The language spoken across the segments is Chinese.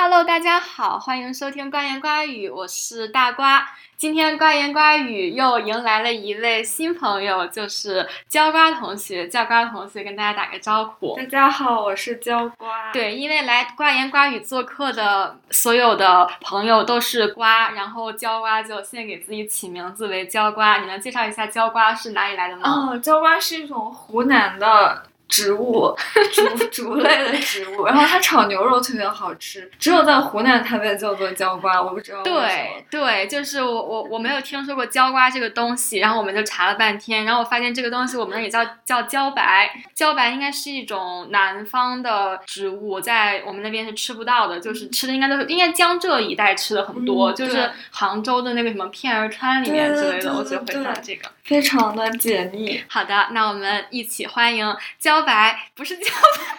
Hello，大家好，欢迎收听瓜言瓜语，我是大瓜。今天瓜言瓜语又迎来了一位新朋友，就是焦瓜同学。焦瓜同学跟大家打个招呼。大家好，我是焦瓜。对，因为来瓜言瓜语做客的所有的朋友都是瓜，然后焦瓜就先给自己起名字为焦瓜。你能介绍一下焦瓜是哪里来的吗？哦，焦瓜是一种湖南的。植物，竹 竹类的植物，然后它炒牛肉特别好吃，只有在湖南它被叫做椒瓜，我不知道对对，就是我我我没有听说过椒瓜这个东西，然后我们就查了半天，然后我发现这个东西我们那也叫叫茭白，茭白应该是一种南方的植物，在我们那边是吃不到的，就是吃的应该都是应该江浙一带吃的很多，就是杭州的那个什么片儿川里面之类的，我觉得会放这个，非常的解腻。好的，那我们一起欢迎椒。焦白不是叫白，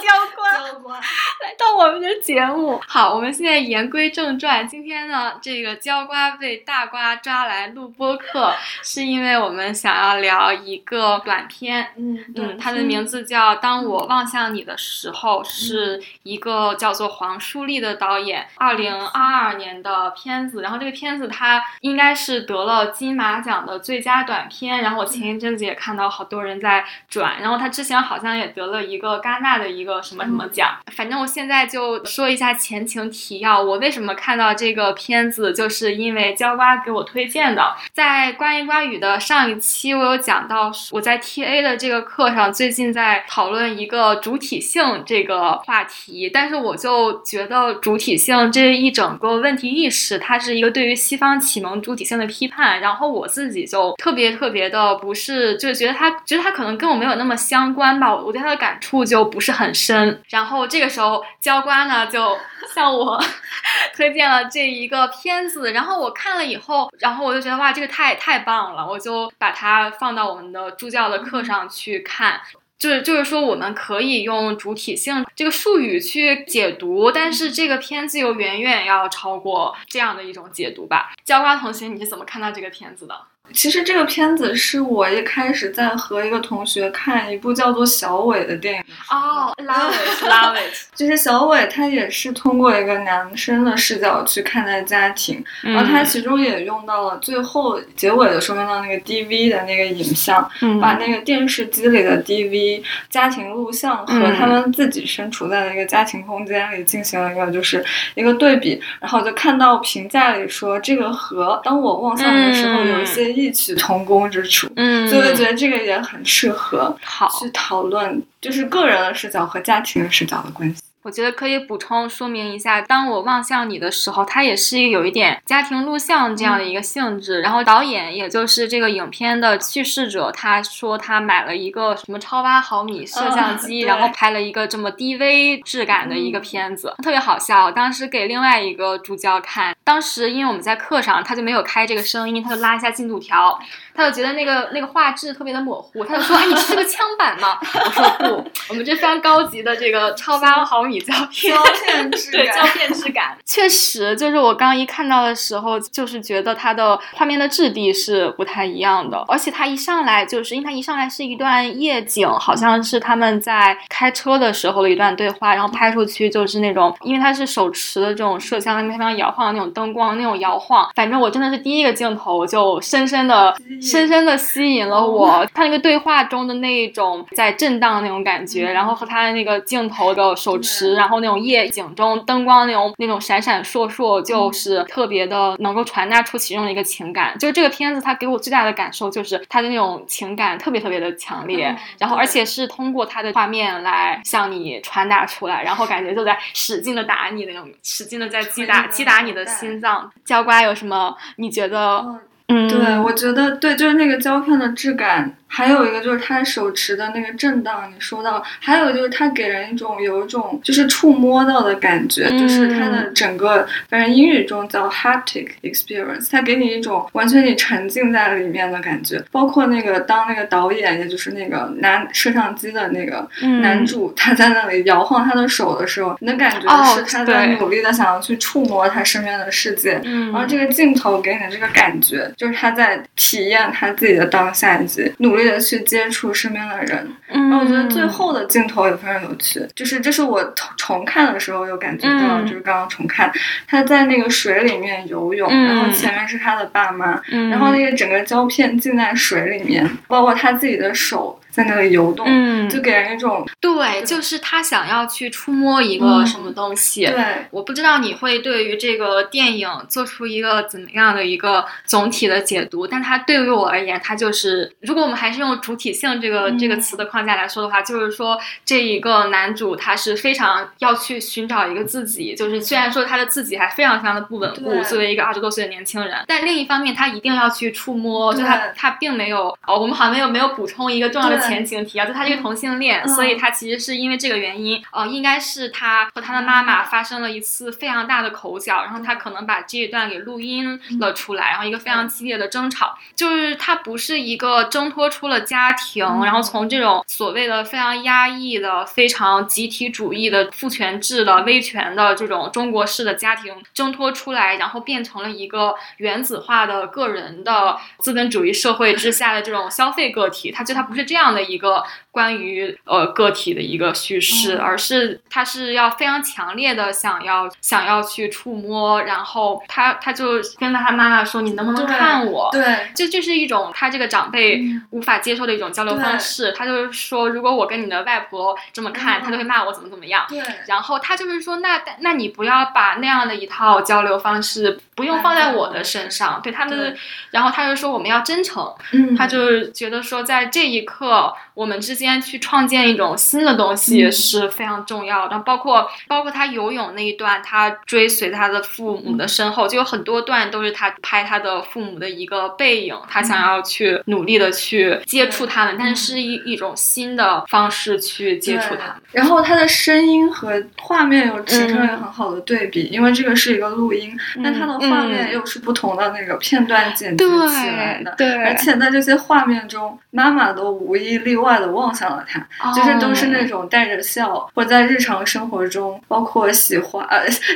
焦瓜来到我们的节目。好，我们现在言归正传。今天呢，这个焦瓜被大瓜抓来录播客，是因为我们想要聊一个短片。嗯嗯，它的名字叫《当我望向你的时候》，是一个叫做黄舒丽的导演二零二二年的片子。然后这个片子它应该是得了金马奖的最佳短片。然后我前一阵子也看到好多人在转。然后他之前。好像也得了一个戛纳的一个个什么什么奖，反正我现在就说一下前情提要。我为什么看到这个片子，就是因为焦瓜给我推荐的。在关于瓜语的上一期，我有讲到我在 TA 的这个课上，最近在讨论一个主体性这个话题，但是我就觉得主体性这一整个问题意识，它是一个对于西方启蒙主体性的批判。然后我自己就特别特别的不是，就觉得它觉得它可能跟我没有那么相关。吧，我对他的感触就不是很深。然后这个时候，教官呢就向我 推荐了这一个片子。然后我看了以后，然后我就觉得哇，这个太太棒了，我就把它放到我们的助教的课上去看。就是就是说，我们可以用主体性这个术语去解读，但是这个片子又远远要超过这样的一种解读吧。教官同学，你是怎么看到这个片子的？其实这个片子是我一开始在和一个同学看一部叫做《小伟》的电影哦，Love it，Love it，就是小伟他也是通过一个男生的视角去看待家庭，然后他其中也用到了最后结尾的时候用到那个 DV 的那个影像，把那个电视机里的 DV 家庭录像和他们自己身处在的一个家庭空间里进行了一个就是一个对比，然后就看到评价里说这个和当我望向你的时候有一些。异曲同工之处，嗯，所以我觉得这个也很适合去讨论，就是个人的视角和家庭的视角的关系。我觉得可以补充说明一下，当我望向你的时候，它也是一个有一点家庭录像这样的一个性质。然后导演也就是这个影片的叙事者，他说他买了一个什么超八毫米摄像机，然后拍了一个这么低 V 质感的一个片子，特别好笑。当时给另外一个助教看，当时因为我们在课上，他就没有开这个声音，他就拉一下进度条。他就觉得那个那个画质特别的模糊，他就说：“哎，你是个枪版吗？” 我说：“不，我们这非常高级的这个超八毫米胶片，胶片质对胶片质感，确实就是我刚一看到的时候，就是觉得它的画面的质地是不太一样的，而且它一上来就是因为它一上来是一段夜景，好像是他们在开车的时候的一段对话，然后拍出去就是那种，因为它是手持的这种摄像，那非常摇晃的那种灯光，那种摇晃，反正我真的是第一个镜头就深深的。深深的吸引了我，他那个对话中的那种在震荡的那种感觉，然后和他的那个镜头的手持，然后那种夜景中灯光那种那种闪闪烁烁，就是特别的能够传达出其中的一个情感。就是这个片子，它给我最大的感受就是它的那种情感特别特别的强烈，然后而且是通过它的画面来向你传达出来，然后感觉就在使劲的打你那种，使劲的在击打击打你的心脏。焦瓜有什么？你觉得？嗯，对，我觉得对，就是那个胶片的质感。还有一个就是他手持的那个震荡，你说到，还有就是它给人一种有一种就是触摸到的感觉，就是它的整个，反正英语中叫 haptic experience，它给你一种完全你沉浸在里面的感觉。包括那个当那个导演，也就是那个拿摄像机的那个男主，他在那里摇晃他的手的时候，你的感觉是他在努力的想要去触摸他身边的世界。然后这个镜头给你的这个感觉，就是他在体验他自己的当下，以及努力的去接触身边的人。然后我觉得最后的镜头也非常有趣，就是这是我重重看的时候有感觉到，就是刚刚重看他在那个水里面游泳，然后前面是他的爸妈，然后那个整个胶片浸在水里面，包括他自己的手。在那里游动，嗯，就给人一种对，就是他想要去触摸一个什么东西。对，我不知道你会对于这个电影做出一个怎么样的一个总体的解读，但它对于我而言，它就是如果我们还是用主体性这个这个词的框架来说的话，就是说这一个男主他是非常要去寻找一个自己，就是虽然说他的自己还非常非常的不稳固，作为一个二十多岁的年轻人，但另一方面他一定要去触摸，就他他并没有哦，我们好像没有没有补充一个重要的。前情提要，就他这个同性恋，所以他其实是因为这个原因，呃，应该是他和他的妈妈发生了一次非常大的口角，然后他可能把这一段给录音了出来，然后一个非常激烈的争吵，就是他不是一个挣脱出了家庭，然后从这种所谓的非常压抑的、非常集体主义的父权制的威权的这种中国式的家庭挣脱出来，然后变成了一个原子化的个人的资本主义社会之下的这种消费个体，他就他不是这样这样。的一个关于呃个体的一个叙事，而是他是要非常强烈的想要想要去触摸，然后他他就跟他妈妈说：“你能不能看我？”对，这这是一种他这个长辈无法接受的一种交流方式。他就是说，如果我跟你的外婆这么看，他就会骂我怎么怎么样。对，然后他就是说，那那你不要把那样的一套交流方式不用放在我的身上。对他们，然后他就说我们要真诚。嗯，他就是觉得说，在这一刻。我们之间去创建一种新的东西是非常重要的，包括包括他游泳那一段，他追随他的父母的身后，就有很多段都是他拍他的父母的一个背影，他想要去努力的去接触他们，但是一一种新的方式去接触他们。然后他的声音和画面又形成了很好的对比，因为这个是一个录音，但他的画面又是不同的那个片段剪辑起来的，对，而且在这些画面中，妈妈都无一例外。的望向了他，就是都是那种带着笑，或在日常生活中，包括洗花、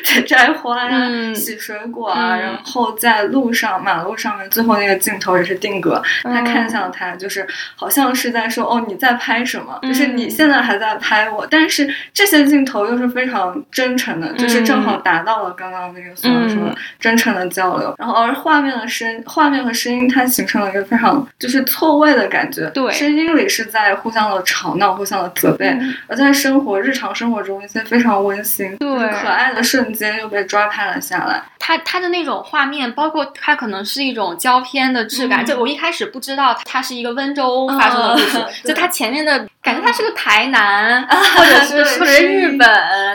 在 摘花呀、洗水果啊，然后在路上、马路上面，最后那个镜头也是定格，他看向他，就是好像是在说：“哦，你在拍什么？就是你现在还在拍我。”但是这些镜头又是非常真诚的，就是正好达到了刚刚那个所说的真诚的交流。然后而画面的声、画面和声音，它形成了一个非常就是错位的感觉。对，声音里是在。互相的吵闹，互相的责备，而在生活日常生活中，一些非常温馨、对可爱的瞬间又被抓拍了下来。它它的那种画面，包括它可能是一种胶片的质感。就我一开始不知道它是一个温州发生的故事，就它前面的感觉，他是个台南，或者是或者是日本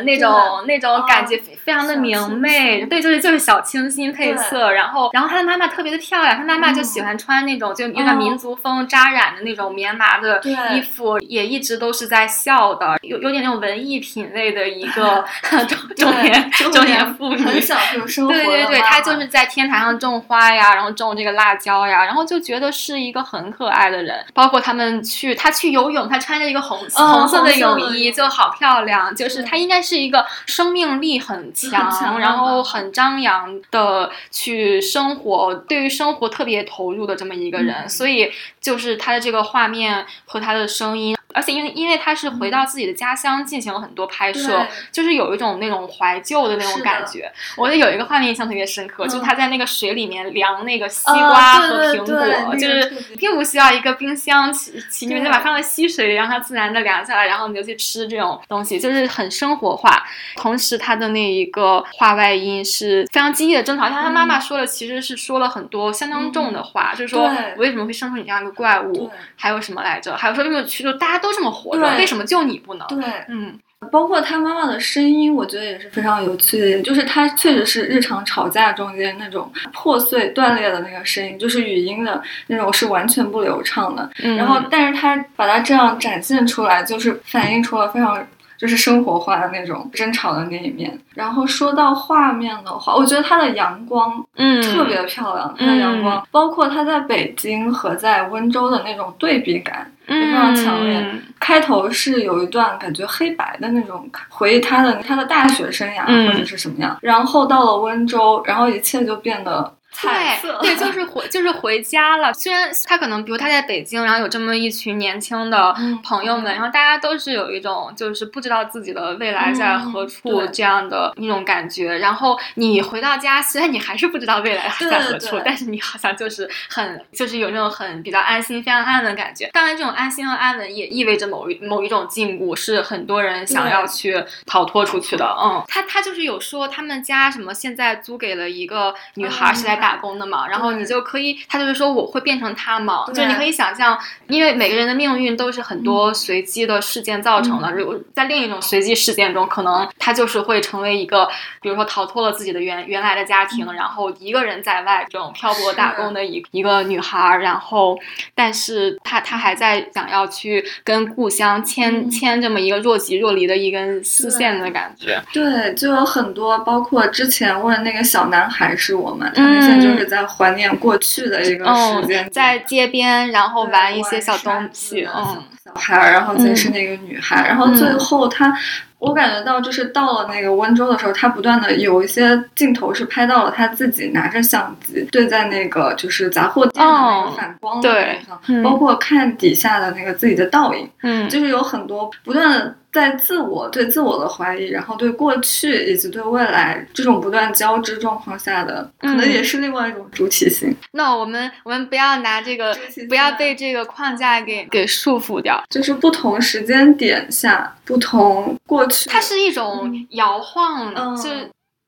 那种那种感觉，非常的明媚。对，就是就是小清新配色。然后然后他的妈妈特别的漂亮，他妈妈就喜欢穿那种就有点民族风扎染的那种棉麻的衣服，也一直都是在笑的，有有点那种文艺品味的一个 中中年中年妇女，很享受生活。对对对，他就是在天台上种花呀，然后种这个辣椒呀，然后就觉得是一个很可爱的人。包括他们去他去游泳，他穿着一个红红色的泳衣，就好漂亮。就是他应该是一个生命力很强，然后很张扬的去生活，对于生活特别投入的这么一个人。所以就是他的这个画面和他的声音。而且因为因为他是回到自己的家乡进行了很多拍摄，就是有一种那种怀旧的那种感觉。我觉得有一个画面印象特别深刻，就是他在那个水里面量那个西瓜和苹果，就是并不需要一个冰箱，其其你就把放在溪水里，让它自然的凉下来，然后你就去吃这种东西，就是很生活化。同时，他的那一个话外音是非常激烈的争吵，像他妈妈说的，其实是说了很多相当重的话，就是说我为什么会生出你这样一个怪物，还有什么来着？还有说为什么去就大家都。都这么活着，为什么就你不能？对，嗯，包括他妈妈的声音，我觉得也是非常有趣的。就是他确实是日常吵架中间那种破碎断裂的那个声音，就是语音的那种是完全不流畅的。然后，但是他把它这样展现出来，就是反映出了非常。就是生活化的那种争吵的那一面。然后说到画面的话，我觉得它的阳光，嗯，特别漂亮。它的阳光，包括它在北京和在温州的那种对比感也非常强烈。开头是有一段感觉黑白的那种，回忆他的他的大学生涯或者是什么样。然后到了温州，然后一切就变得。对对，就是回就是回家了。虽然他可能，比如他在北京，然后有这么一群年轻的朋友们，然后大家都是有一种就是不知道自己的未来在何处这样的一种感觉。然后你回到家，虽然你还是不知道未来在何处，但是你好像就是很就是有那种很比较安心、非常安稳的感觉。当然，这种安心和安稳也意味着某一某一种禁锢，是很多人想要去逃脱出去的。嗯，他他就是有说他们家什么现在租给了一个女孩是来打。打工的嘛，然后你就可以，他就是说我会变成他嘛，就你可以想象，因为每个人的命运都是很多随机的事件造成的。如果在另一种随机事件中，可能他就是会成为一个，比如说逃脱了自己的原原来的家庭，然后一个人在外这种漂泊打工的一一个女孩，然后，但是他他还在想要去跟故乡牵牵这么一个若即若离的一根丝线的感觉。对，就有很多，包括之前问那个小男孩是我们，他们。就是在怀念过去的一个时间，在街边，然后玩一些小东西，嗯，小。孩，然后再是那个女孩，然后最后他，我感觉到就是到了那个温州的时候，他不断的有一些镜头是拍到了他自己拿着相机对在那个就是杂货店的那个反光的地方，包括看底下的那个自己的倒影，嗯，就是有很多不断的。在自我对自我的怀疑，然后对过去以及对未来这种不断交织状况下的，可能也是另外一种主体性。那我们我们不要拿这个，不要被这个框架给给束缚掉。就是不同时间点下，不同过去，它是一种摇晃，就。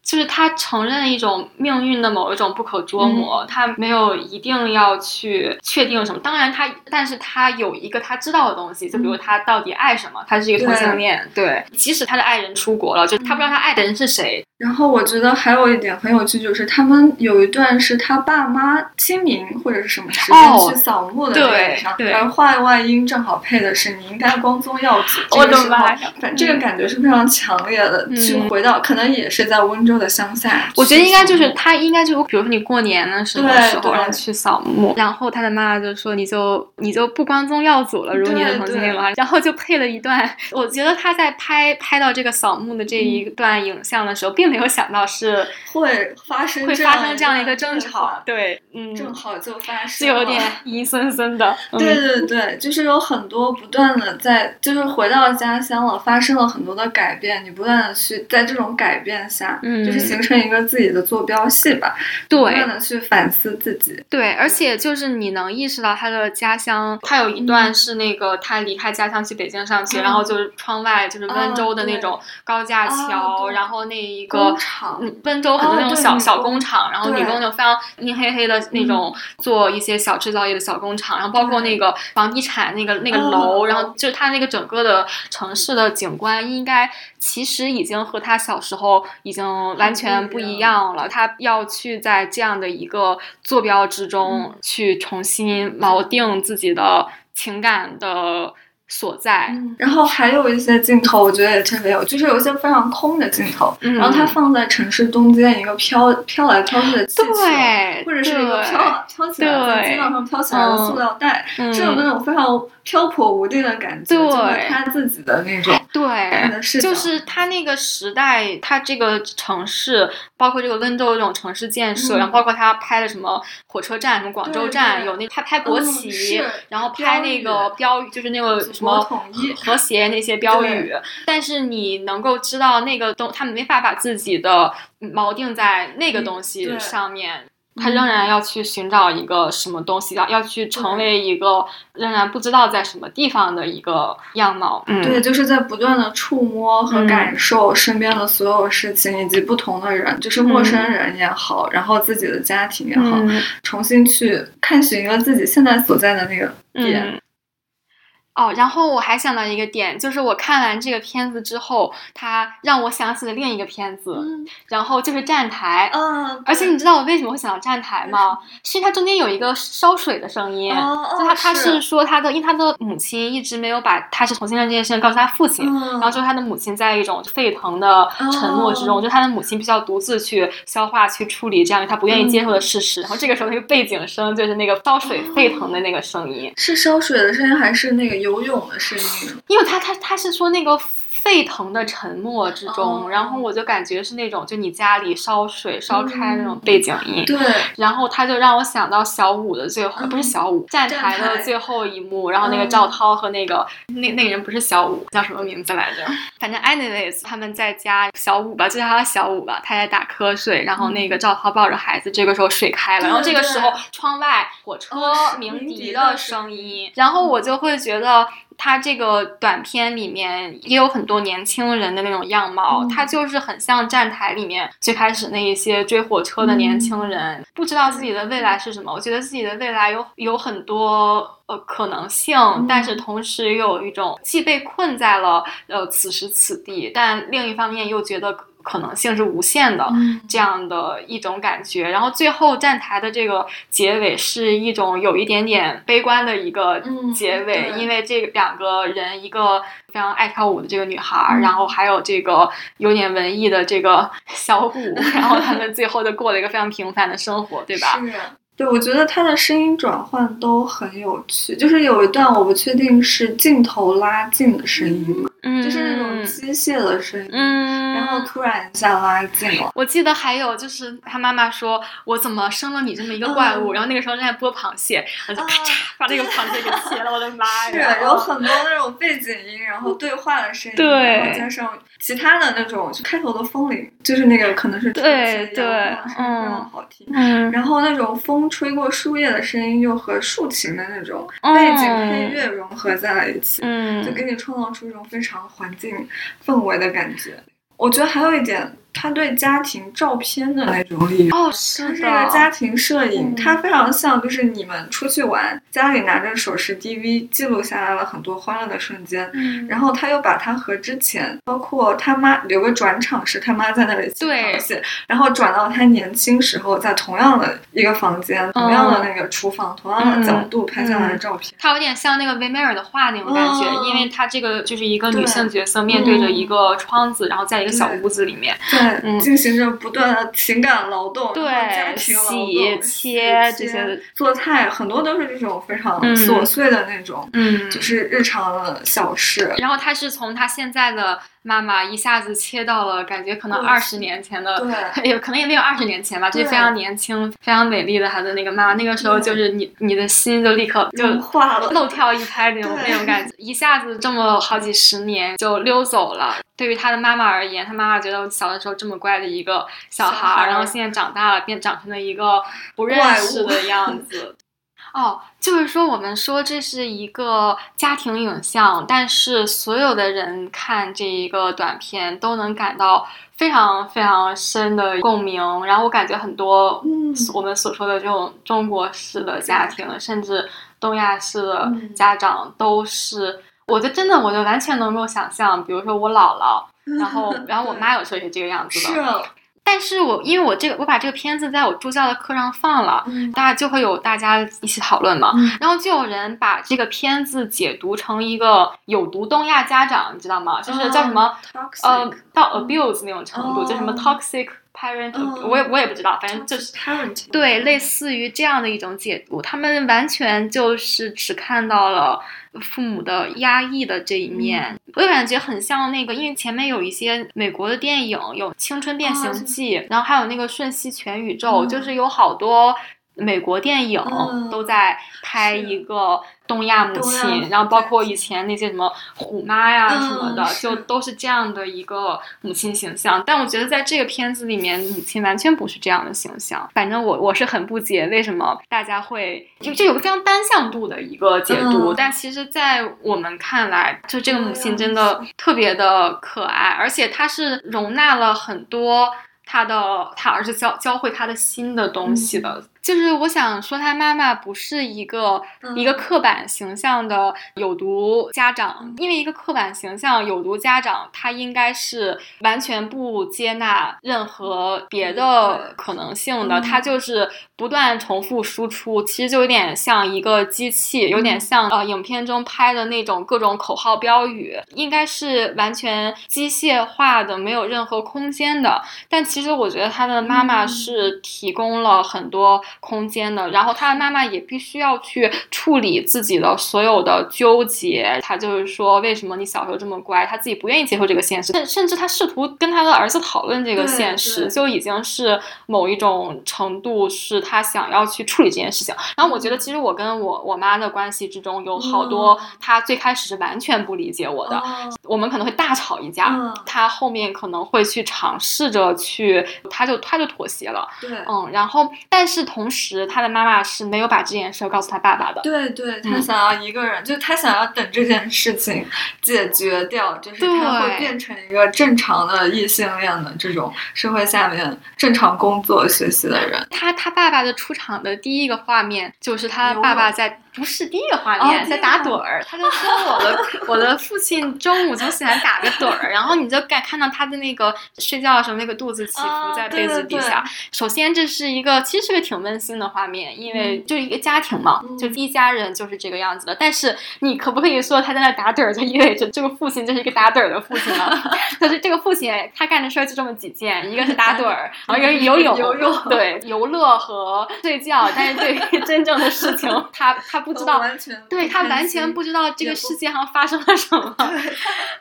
就是他承认一种命运的某一种不可捉摸，他没有一定要去确定什么。当然，他但是他有一个他知道的东西，就比如他到底爱什么，他是一个同性恋。对，即使他的爱人出国了，就他不知道他爱的人是谁。然后我觉得还有一点很有趣，就是他们有一段是他爸妈清明或者是什么时间去扫墓的那上，而话外音正好配的是你应该光宗耀祖。我的妈正这个感觉是非常强烈的，去回到可能也是在温州的乡下。我觉得应该就是他应该就比如说你过年的时候时候让去扫墓，然后他的妈妈就说你就你就不光宗耀祖了，如你的同性恋了？然后就配了一段，我觉得他在拍拍到这个扫墓的这一段影像的时候，并。没有想到是 会发生会发生这样一个争吵，对，嗯，正好就发生，就有点 阴森森的。对对对，就是有很多不断的在，就是回到家乡了，发生了很多的改变，你不断的去在这种改变下，嗯，就是形成一个自己的坐标系吧，对，不断的去反思自己。对，而且就是你能意识到他的家乡，他有一段是那个他离开家乡去北京上学，然后就是窗外就是温州的那种高架桥，然后那一个。工厂，温州很多那种小小工厂，然后女工就非常阴黑黑的那种，做一些小制造业的小工厂，然后包括那个房地产那个那个楼，然后就是它那个整个的城市的景观，应该其实已经和他小时候已经完全不一样了。他要去在这样的一个坐标之中去重新锚定自己的情感的。所在，然后还有一些镜头，我觉得也特别有，就是有一些非常空的镜头，然后它放在城市中间一个飘飘来飘去的气球，或者是一个飘飘起来在街道上飘起来的塑料袋，是有那种非常。漂泊无定的感觉，就是他自己的那种对，就是他那个时代，他这个城市，包括这个温州这种城市建设，然后包括他拍的什么火车站，什么广州站，有那他拍国旗，然后拍那个标语，就是那个什么统一和谐那些标语。但是你能够知道那个东，他们没法把自己的锚定在那个东西上面。他仍然要去寻找一个什么东西，要要去成为一个仍然不知道在什么地方的一个样貌。对，就是在不断的触摸和感受身边的所有事情，以及不同的人，就是陌生人也好，然后自己的家庭也好，重新去看寻一个自己现在所在的那个点。哦，然后我还想到一个点，就是我看完这个片子之后，它让我想起了另一个片子，然后就是站台。嗯，而且你知道我为什么会想到站台吗？是因为它中间有一个烧水的声音，就他他是说他的，因为他的母亲一直没有把他是同性恋这件事情告诉他父亲，然后就是他的母亲在一种沸腾的沉默之中，就他的母亲必须要独自去消化、去处理这样他不愿意接受的事实。然后这个时候那个背景声就是那个烧水沸腾的那个声音，是烧水的声音还是那个有？游泳的声音，因为他他他是说那个沸腾的沉默之中，然后我就感觉是那种就你家里烧水烧开那种背景音，对，然后他就让我想到小五的最后，不是小五站台的最后一幕，然后那个赵涛和那个那那个人不是小五，叫什么名字来着？反正 anyways 他们在家小五吧，就叫他小五吧，他在打瞌睡，然后那个赵涛抱着孩子，这个时候水开了，然后这个时候窗外火车鸣笛的声音，然后我就会觉得。他这个短片里面也有很多年轻人的那种样貌，他就是很像站台里面最开始那一些追火车的年轻人，不知道自己的未来是什么。我觉得自己的未来有有很多呃可能性，但是同时又有一种既被困在了呃此时此地，但另一方面又觉得。可能性是无限的，这样的一种感觉。然后最后站台的这个结尾是一种有一点点悲观的一个结尾，因为这两个人，一个非常爱跳舞的这个女孩，然后还有这个有点文艺的这个小虎，然后他们最后就过了一个非常平凡的生活，对吧？是。对，我觉得他的声音转换都很有趣，就是有一段我不确定是镜头拉近的声音嘛，就是那种机械的声音，然后突然一下拉近了。我记得还有就是他妈妈说：“我怎么生了你这么一个怪物？”然后那个时候正在剥螃蟹，然后就咔嚓把那个螃蟹给切了。我的妈呀！是有很多那种背景音，然后对话的声音，然后加上其他的那种，就开头的风铃，就是那个可能是对对，非常好听。然后那种风。吹过树叶的声音，又和竖琴的那种背景配乐融合在了一起，就给你创造出一种非常环境氛围的感觉。我觉得还有一点。他对家庭照片的那种利用，哦，是的，这个家庭摄影，它非常像，就是你们出去玩，家里拿着手持 DV 记录下来了很多欢乐的瞬间，嗯，然后他又把它和之前，包括他妈有个转场是他妈在那里对，然后转到他年轻时候在同样的一个房间，同样的那个厨房，同样的角度拍下来的照片，它有点像那个维梅尔的画那种感觉，因为他这个就是一个女性角色面对着一个窗子，然后在一个小屋子里面。对，进行着不断的情感劳动，对，家庭劳动，切这些做菜，很多都是这种非常琐碎的那种，嗯，就是日常的小事。然后他是从他现在的。妈妈一下子切到了，感觉可能二十年前的，也可能也没有二十年前吧，就非常年轻、非常美丽的她的那个妈妈。那个时候就是你，你的心就立刻就化了，漏跳一拍那种那种感觉，一下子这么好几十年就溜走了。对于他的妈妈而言，他妈妈觉得我小的时候这么乖的一个小孩，然后现在长大了变长成了一个不认识的样子。哦，就是说，我们说这是一个家庭影像，但是所有的人看这一个短片都能感到非常非常深的共鸣。然后我感觉很多我们所说的这种中国式的家庭，甚至东亚式的家长，都是，我就真的，我就完全能够想象，比如说我姥姥，然后 然后我妈有时候也是这个样子的。但是我因为我这个我把这个片子在我助教的课上放了，大家就会有大家一起讨论嘛，然后就有人把这个片子解读成一个有毒东亚家长，你知道吗？就是叫什么呃到 abuse 那种程度，就什么 toxic parent，我也我也不知道，反正就是 parent 对，类似于这样的一种解读，他们完全就是只看到了。父母的压抑的这一面，我就感觉很像那个，因为前面有一些美国的电影，有《青春变形记》，然后还有那个《瞬息全宇宙》，就是有好多美国电影都在拍一个。东亚母亲，然后包括以前那些什么虎妈呀什么的，就都是这样的一个母亲形象。但我觉得在这个片子里面，母亲完全不是这样的形象。反正我我是很不解，为什么大家会就这有个这样单向度的一个解读。但其实，在我们看来，就这个母亲真的特别的可爱，而且她是容纳了很多他的他儿子教教会他的新的东西的。就是我想说，他妈妈不是一个一个刻板形象的有毒家长，因为一个刻板形象有毒家长，他应该是完全不接纳任何别的可能性的，他就是不断重复输出，其实就有点像一个机器，有点像呃影片中拍的那种各种口号标语，应该是完全机械化的，没有任何空间的。但其实我觉得他的妈妈是提供了很多。空间的。然后他的妈妈也必须要去处理自己的所有的纠结。他就是说，为什么你小时候这么乖？他自己不愿意接受这个现实，甚甚至他试图跟他的儿子讨论这个现实，就已经是某一种程度，是他想要去处理这件事情。然后我觉得，其实我跟我我妈的关系之中有好多，他最开始是完全不理解我的，我们可能会大吵一架，他后面可能会去尝试着去，他就他就妥协了，对，嗯，然后但是同时，他的妈妈是没有把这件事告诉他爸爸的，对，对他想要一个人，就他想要等这件事情解决掉，就是他会变成一个正常的异性恋的这种社会下面正常工作学习的人。他他爸爸的出场的第一个画面就是他爸爸在。不是第一个画面，在打盹儿，他就说我的我的父亲中午总喜欢打个盹儿，然后你就敢看到他的那个睡觉的时候那个肚子起伏在被子底下。首先这是一个其实是个挺温馨的画面，因为就一个家庭嘛，就一家人就是这个样子的。但是你可不可以说他在那打盹儿就意味着这个父亲就是一个打盹儿的父亲呢？就是这个父亲他干的事儿就这么几件，一个是打盹儿，然后一个是游泳，游泳对游乐和睡觉。但是对于真正的事情，他他。不知道，对他完全不知道这个世界上发生了什么。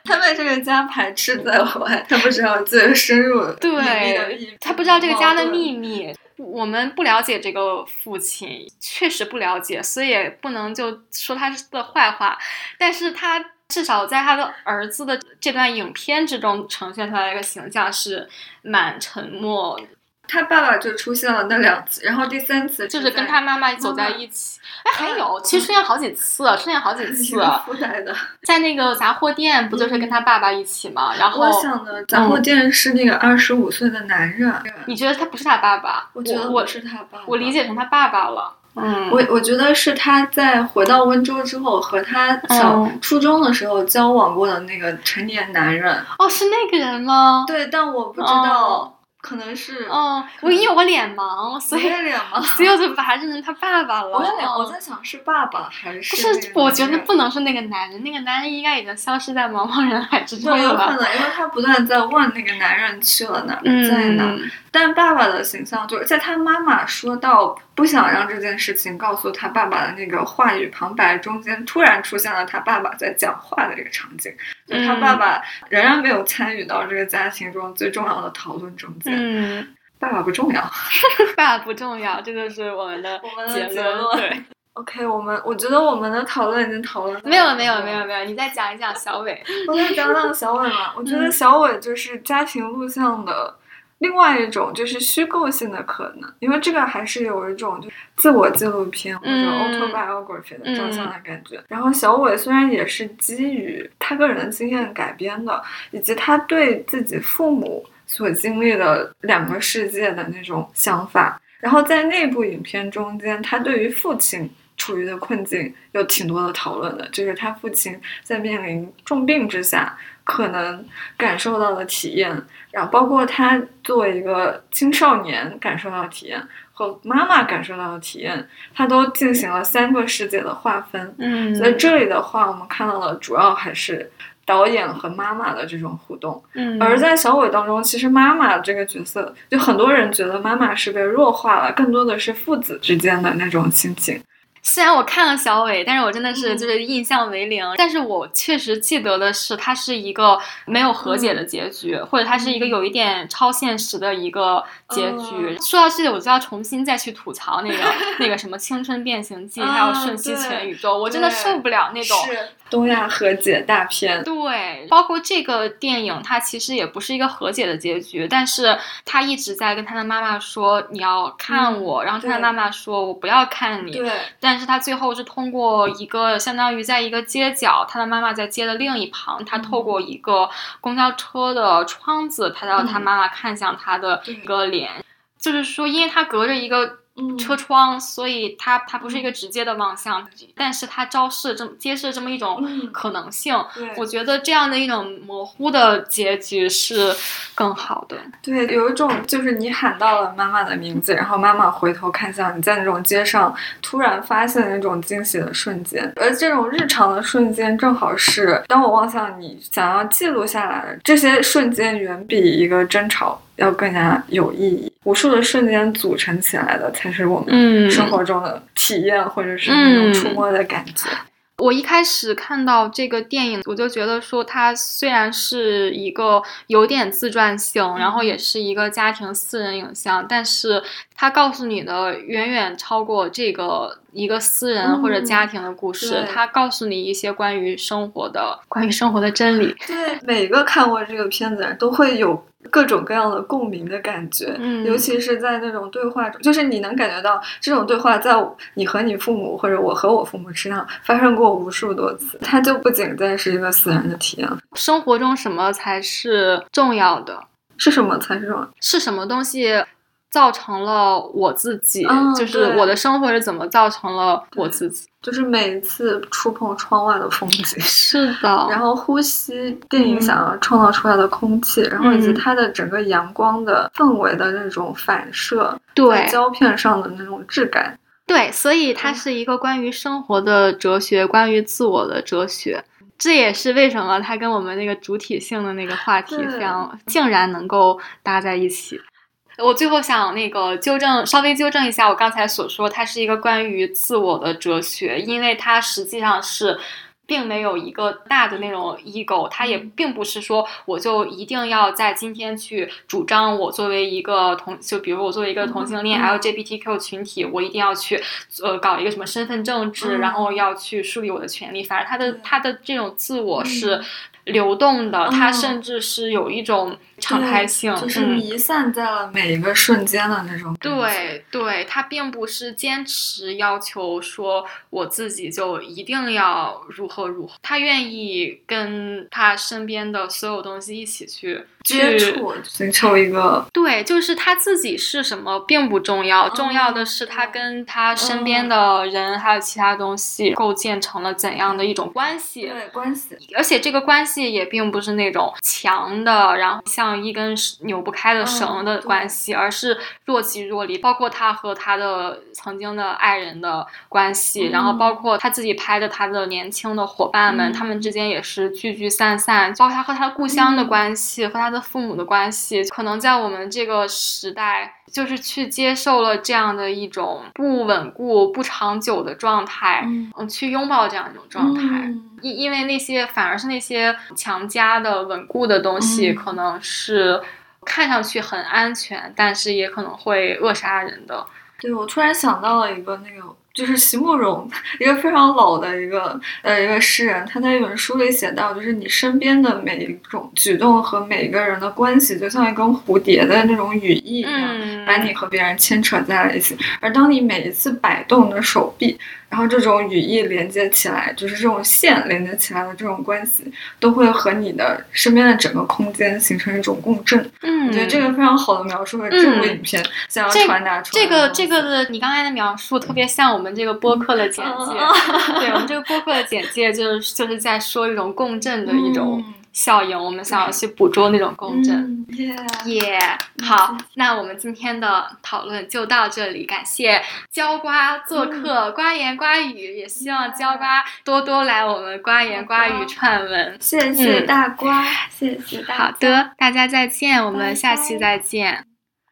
他被这个家排斥在外，他不知道最深入的对，他不知道这个家的秘密。我们不了解这个父亲，确实不了解，所以也不能就说他的坏话。但是他至少在他的儿子的这段影片之中呈现出来一个形象是蛮沉默。他爸爸就出现了那两次，然后第三次就是跟他妈妈走在一起。哎，还有，其实出现好几次，出现好几 次。在那个杂货店，不就是跟他爸爸一起吗？然后我想的杂货店是那个二十五岁的男人。你觉得他不是他爸爸？我觉得我是他爸。我理解成他爸爸了。嗯，我我觉得是他在回到温州之后和他小初中的时候交往过的那个成年男人。哦，是那个人吗？对，但我不知道。可能是，嗯，我因为我脸盲，所以脸盲，所以我就把他认成他爸爸了。我在想，我在想是爸爸还是？不是，我觉得不能是那个男人，那个男人应该已经消失在茫茫人海之中了。有可能，因为他不断在问那个男人去了哪，在哪。但爸爸的形象就是在他妈妈说到不想让这件事情告诉他爸爸的那个话语旁白中间，突然出现了他爸爸在讲话的这个场景，就他爸爸仍然没有参与到这个家庭中最重要的讨论中间。嗯，爸爸不重要，爸爸不重要，这就是我们的我们的结论。对，OK，我们我觉得我们的讨论已经讨论没有没有没有没有，你再讲一讲小伟，我再讲讲小伟嘛，我觉得小伟就是家庭录像的。另外一种就是虚构性的可能，因为这个还是有一种就自我纪录片或者 autobiography 的照相的感觉。然后小伟虽然也是基于他个人的经验改编的，以及他对自己父母所经历的两个世界的那种想法。然后在那部影片中间，他对于父亲处于的困境有挺多的讨论的，就是他父亲在面临重病之下可能感受到的体验。然后包括他作为一个青少年感受到的体验和妈妈感受到的体验，他都进行了三个世界的划分。嗯，所以这里的话，我们看到了主要还是导演和妈妈的这种互动。嗯，而在小伟当中，其实妈妈这个角色，就很多人觉得妈妈是被弱化了，更多的是父子之间的那种亲情。虽然我看了小伟，但是我真的是就是印象为零。但是我确实记得的是，它是一个没有和解的结局，或者它是一个有一点超现实的一个结局。说到这里，我就要重新再去吐槽那个 那个什么《青春变形记》，还有《瞬息全宇宙》，我真的受不了那种。东亚和解大片，对，包括这个电影，它其实也不是一个和解的结局，但是他一直在跟他的妈妈说你要看我，然后他的妈妈说我不要看你，对，但是他最后是通过一个相当于在一个街角，他的妈妈在街的另一旁，他透过一个公交车的窗子，拍到他妈妈看向他的一个脸，就是说，因为他隔着一个。车窗，所以它它不是一个直接的望向，但是它昭示这么揭示这么一种可能性。我觉得这样的一种模糊的结局是更好的。对，有一种就是你喊到了妈妈的名字，然后妈妈回头看向你，在那种街上突然发现那种惊喜的瞬间，而这种日常的瞬间正好是当我望向你想要记录下来的这些瞬间，远比一个争吵。要更加有意义。无数的瞬间组成起来的，才是我们生活中的体验，或者是那种触摸的感觉。我一开始看到这个电影，我就觉得说，它虽然是一个有点自传性，然后也是一个家庭私人影像，但是它告诉你的远远超过这个一个私人或者家庭的故事。它告诉你一些关于生活的、关于生活的真理。对，每个看过这个片子人都会有。各种各样的共鸣的感觉，尤其是在那种对话中，就是你能感觉到这种对话在你和你父母或者我和我父母身上发生过无数多次。它就不仅再是一个私人的体验。生活中什么才是重要的？是什么才是重要？是什么东西？造成了我自己，就是我的生活是怎么造成了我自己，就是每一次触碰窗外的风景，是的，然后呼吸电影想要创造出来的空气，然后以及它的整个阳光的氛围的那种反射，对。胶片上的那种质感，对，所以它是一个关于生活的哲学，关于自我的哲学，这也是为什么它跟我们那个主体性的那个话题非常竟然能够搭在一起。我最后想那个纠正，稍微纠正一下我刚才所说，它是一个关于自我的哲学，因为它实际上是并没有一个大的那种 ego，它也并不是说我就一定要在今天去主张我作为一个同，就比如我作为一个同性恋 LGBTQ 群体，我一定要去呃搞一个什么身份政治，然后要去树立我的权利。反正他的他的这种自我是。流动的，它甚至是有一种敞开性，就是弥散在了每一个瞬间的那种。对，对，它并不是坚持要求说我自己就一定要如何如何，他愿意跟他身边的所有东西一起去接触，寻求一个。对，就是他自己是什么并不重要，重要的是他跟他身边的人还有其他东西构建成了怎样的一种关系。对，关系，而且这个关系。也并不是那种强的，然后像一根扭不开的绳的关系，而是若即若离。包括他和他的曾经的爱人的关系，然后包括他自己拍的他的年轻的伙伴们，他们之间也是聚聚散散。包括他和他故乡的关系，和他的父母的关系，可能在我们这个时代。就是去接受了这样的一种不稳固、不长久的状态，嗯，去拥抱这样一种状态，因因为那些反而是那些强加的稳固的东西，可能是看上去很安全，但是也可能会扼杀人的。对，我突然想到了一个那个。就是席慕容，一个非常老的一个呃一个诗人，他在一本书里写到，就是你身边的每一种举动和每一个人的关系，就像一根蝴蝶的那种羽翼一样，把你和别人牵扯在了一起。而当你每一次摆动的手臂，然后这种语义连接起来，就是这种线连接起来的这种关系，都会和你的身边的整个空间形成一种共振。嗯，我觉得这个非常好的描述了这部影片想要传达出来。这个这个的，你刚才的描述特别像我们这个播客的简介。对，我们这个播客的简介就是就是在说一种共振的一种。效应，我们想要去捕捉那种共振。耶，好，那我们今天的讨论就到这里，感谢椒瓜做客，瓜言瓜语，也希望椒瓜多多来我们瓜言瓜语串门。谢谢大瓜，谢谢大。好的，大家再见，我们下期再见。